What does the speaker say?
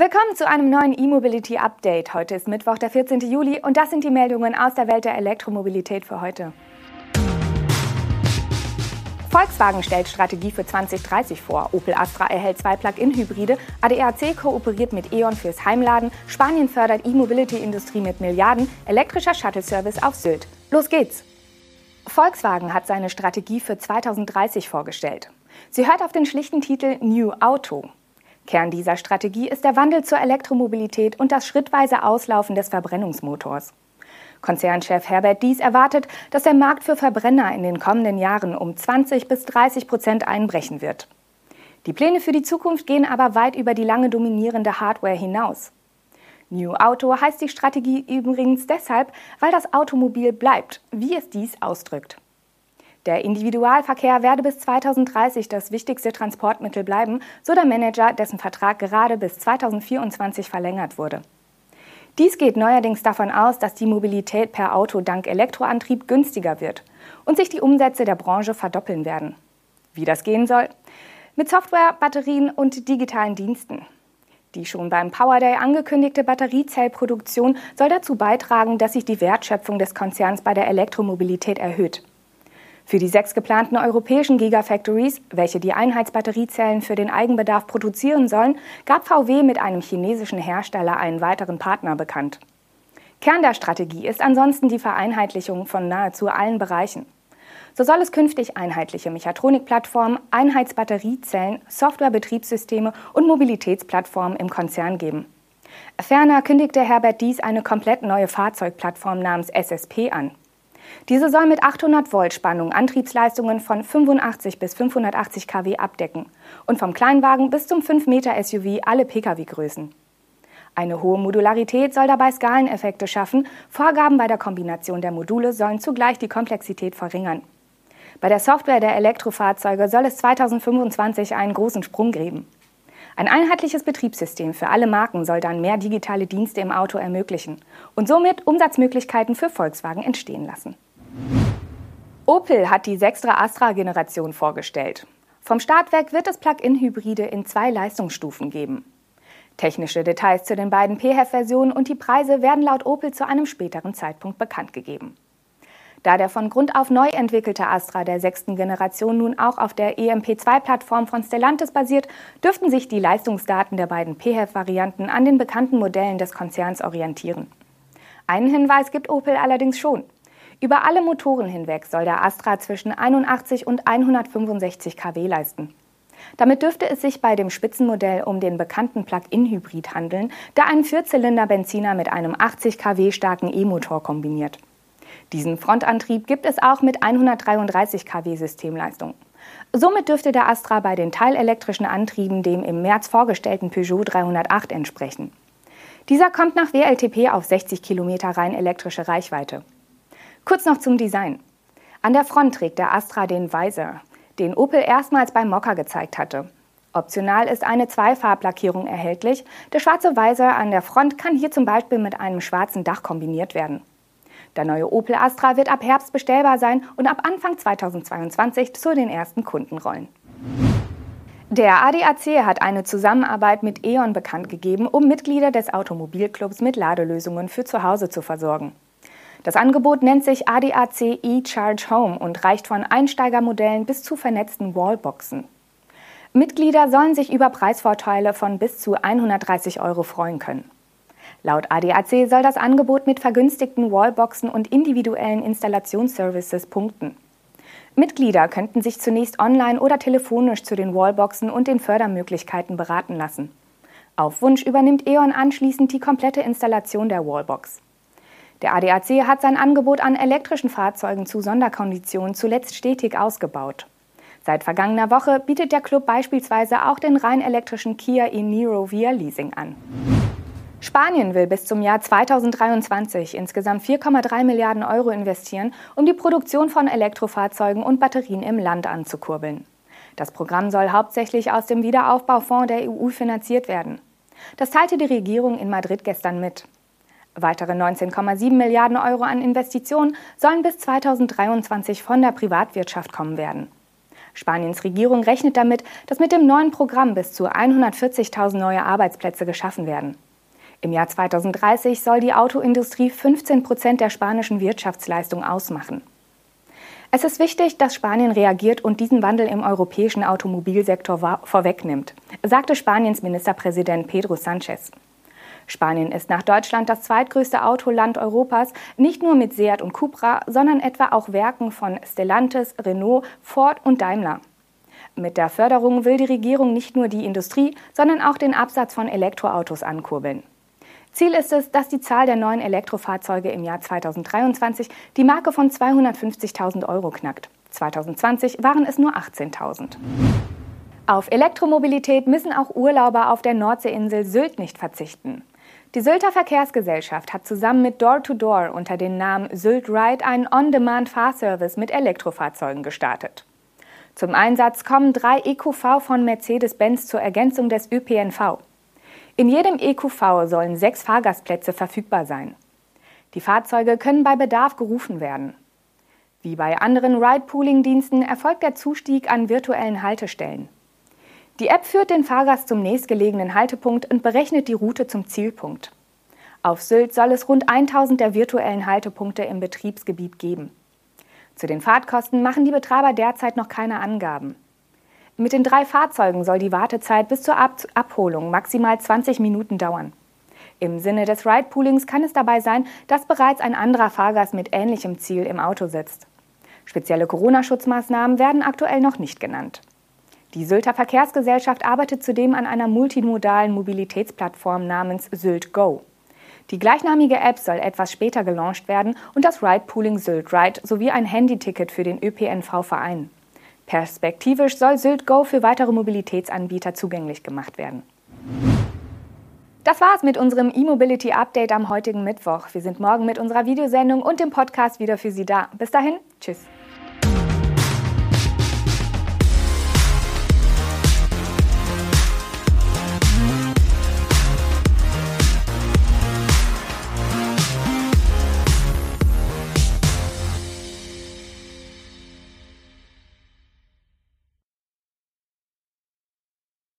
Willkommen zu einem neuen E-Mobility Update. Heute ist Mittwoch, der 14. Juli und das sind die Meldungen aus der Welt der Elektromobilität für heute. Volkswagen stellt Strategie für 2030 vor. Opel Astra erhält zwei Plug-in-Hybride. ADAC kooperiert mit E.ON fürs Heimladen. Spanien fördert E-Mobility-Industrie mit Milliarden. Elektrischer Shuttle-Service auf Sylt. Los geht's! Volkswagen hat seine Strategie für 2030 vorgestellt. Sie hört auf den schlichten Titel New Auto. Kern dieser Strategie ist der Wandel zur Elektromobilität und das schrittweise Auslaufen des Verbrennungsmotors. Konzernchef Herbert Dies erwartet, dass der Markt für Verbrenner in den kommenden Jahren um 20 bis 30 Prozent einbrechen wird. Die Pläne für die Zukunft gehen aber weit über die lange dominierende Hardware hinaus. New Auto heißt die Strategie übrigens deshalb, weil das Automobil bleibt, wie es dies ausdrückt. Der Individualverkehr werde bis 2030 das wichtigste Transportmittel bleiben, so der Manager, dessen Vertrag gerade bis 2024 verlängert wurde. Dies geht neuerdings davon aus, dass die Mobilität per Auto dank Elektroantrieb günstiger wird und sich die Umsätze der Branche verdoppeln werden. Wie das gehen soll? Mit Software, Batterien und digitalen Diensten. Die schon beim Power Day angekündigte Batteriezellproduktion soll dazu beitragen, dass sich die Wertschöpfung des Konzerns bei der Elektromobilität erhöht. Für die sechs geplanten europäischen Gigafactories, welche die Einheitsbatteriezellen für den Eigenbedarf produzieren sollen, gab VW mit einem chinesischen Hersteller einen weiteren Partner bekannt. Kern der Strategie ist ansonsten die Vereinheitlichung von nahezu allen Bereichen. So soll es künftig einheitliche Mechatronikplattformen, Einheitsbatteriezellen, Softwarebetriebssysteme und Mobilitätsplattformen im Konzern geben. Ferner kündigte Herbert Dies eine komplett neue Fahrzeugplattform namens SSP an. Diese soll mit 800 Volt Spannung Antriebsleistungen von 85 bis 580 kW abdecken und vom Kleinwagen bis zum 5 Meter SUV alle Pkw-Größen. Eine hohe Modularität soll dabei Skaleneffekte schaffen, Vorgaben bei der Kombination der Module sollen zugleich die Komplexität verringern. Bei der Software der Elektrofahrzeuge soll es 2025 einen großen Sprung geben. Ein einheitliches Betriebssystem für alle Marken soll dann mehr digitale Dienste im Auto ermöglichen und somit Umsatzmöglichkeiten für Volkswagen entstehen lassen. Opel hat die sechstere Astra-Generation vorgestellt. Vom Start weg wird es Plug-in-Hybride in zwei Leistungsstufen geben. Technische Details zu den beiden PHEV-Versionen und die Preise werden laut Opel zu einem späteren Zeitpunkt bekannt gegeben. Da der von Grund auf neu entwickelte Astra der sechsten Generation nun auch auf der EMP2-Plattform von Stellantis basiert, dürften sich die Leistungsdaten der beiden PHEV-Varianten an den bekannten Modellen des Konzerns orientieren. Einen Hinweis gibt Opel allerdings schon. Über alle Motoren hinweg soll der Astra zwischen 81 und 165 kW leisten. Damit dürfte es sich bei dem Spitzenmodell um den bekannten Plug-in-Hybrid handeln, der einen Vierzylinder-Benziner mit einem 80 kW starken E-Motor kombiniert. Diesen Frontantrieb gibt es auch mit 133 kW Systemleistung. Somit dürfte der Astra bei den teilelektrischen Antrieben dem im März vorgestellten Peugeot 308 entsprechen. Dieser kommt nach WLTP auf 60 Kilometer rein elektrische Reichweite. Kurz noch zum Design. An der Front trägt der Astra den Visor, den Opel erstmals beim Mokka gezeigt hatte. Optional ist eine Zweifarblackierung erhältlich. Der schwarze Visor an der Front kann hier zum Beispiel mit einem schwarzen Dach kombiniert werden. Der neue Opel Astra wird ab Herbst bestellbar sein und ab Anfang 2022 zu den ersten Kunden rollen. Der ADAC hat eine Zusammenarbeit mit E.ON bekannt gegeben, um Mitglieder des Automobilclubs mit Ladelösungen für zu Hause zu versorgen. Das Angebot nennt sich ADAC E-Charge Home und reicht von Einsteigermodellen bis zu vernetzten Wallboxen. Mitglieder sollen sich über Preisvorteile von bis zu 130 Euro freuen können. Laut ADAC soll das Angebot mit vergünstigten Wallboxen und individuellen Installationsservices punkten. Mitglieder könnten sich zunächst online oder telefonisch zu den Wallboxen und den Fördermöglichkeiten beraten lassen. Auf Wunsch übernimmt E.ON anschließend die komplette Installation der Wallbox. Der ADAC hat sein Angebot an elektrischen Fahrzeugen zu Sonderkonditionen zuletzt stetig ausgebaut. Seit vergangener Woche bietet der Club beispielsweise auch den rein elektrischen Kia e-Niro via Leasing an. Spanien will bis zum Jahr 2023 insgesamt 4,3 Milliarden Euro investieren, um die Produktion von Elektrofahrzeugen und Batterien im Land anzukurbeln. Das Programm soll hauptsächlich aus dem Wiederaufbaufonds der EU finanziert werden. Das teilte die Regierung in Madrid gestern mit. Weitere 19,7 Milliarden Euro an Investitionen sollen bis 2023 von der Privatwirtschaft kommen werden. Spaniens Regierung rechnet damit, dass mit dem neuen Programm bis zu 140.000 neue Arbeitsplätze geschaffen werden. Im Jahr 2030 soll die Autoindustrie 15 Prozent der spanischen Wirtschaftsleistung ausmachen. Es ist wichtig, dass Spanien reagiert und diesen Wandel im europäischen Automobilsektor vorwegnimmt, sagte Spaniens Ministerpräsident Pedro Sánchez. Spanien ist nach Deutschland das zweitgrößte Autoland Europas, nicht nur mit Seat und Cupra, sondern etwa auch Werken von Stellantis, Renault, Ford und Daimler. Mit der Förderung will die Regierung nicht nur die Industrie, sondern auch den Absatz von Elektroautos ankurbeln. Ziel ist es, dass die Zahl der neuen Elektrofahrzeuge im Jahr 2023 die Marke von 250.000 Euro knackt. 2020 waren es nur 18.000. Auf Elektromobilität müssen auch Urlauber auf der Nordseeinsel Sylt nicht verzichten. Die Sylter Verkehrsgesellschaft hat zusammen mit Door-to-Door -Door unter dem Namen Sylt Ride einen On-Demand-Fahrservice mit Elektrofahrzeugen gestartet. Zum Einsatz kommen drei EQV von Mercedes-Benz zur Ergänzung des ÖPNV. In jedem EQV sollen sechs Fahrgastplätze verfügbar sein. Die Fahrzeuge können bei Bedarf gerufen werden. Wie bei anderen Ride-Pooling-Diensten erfolgt der Zustieg an virtuellen Haltestellen. Die App führt den Fahrgast zum nächstgelegenen Haltepunkt und berechnet die Route zum Zielpunkt. Auf Sylt soll es rund 1000 der virtuellen Haltepunkte im Betriebsgebiet geben. Zu den Fahrtkosten machen die Betreiber derzeit noch keine Angaben. Mit den drei Fahrzeugen soll die Wartezeit bis zur Ab Abholung maximal 20 Minuten dauern. Im Sinne des Ride-Poolings kann es dabei sein, dass bereits ein anderer Fahrgast mit ähnlichem Ziel im Auto sitzt. Spezielle Corona-Schutzmaßnahmen werden aktuell noch nicht genannt. Die Sylter Verkehrsgesellschaft arbeitet zudem an einer multimodalen Mobilitätsplattform namens Sylt Go. Die gleichnamige App soll etwas später gelauncht werden und das Ride-Pooling Sylt Ride sowie ein Handyticket für den ÖPNV vereinen. Perspektivisch soll Sylt Go für weitere Mobilitätsanbieter zugänglich gemacht werden. Das war's mit unserem E-Mobility Update am heutigen Mittwoch. Wir sind morgen mit unserer Videosendung und dem Podcast wieder für Sie da. Bis dahin, tschüss.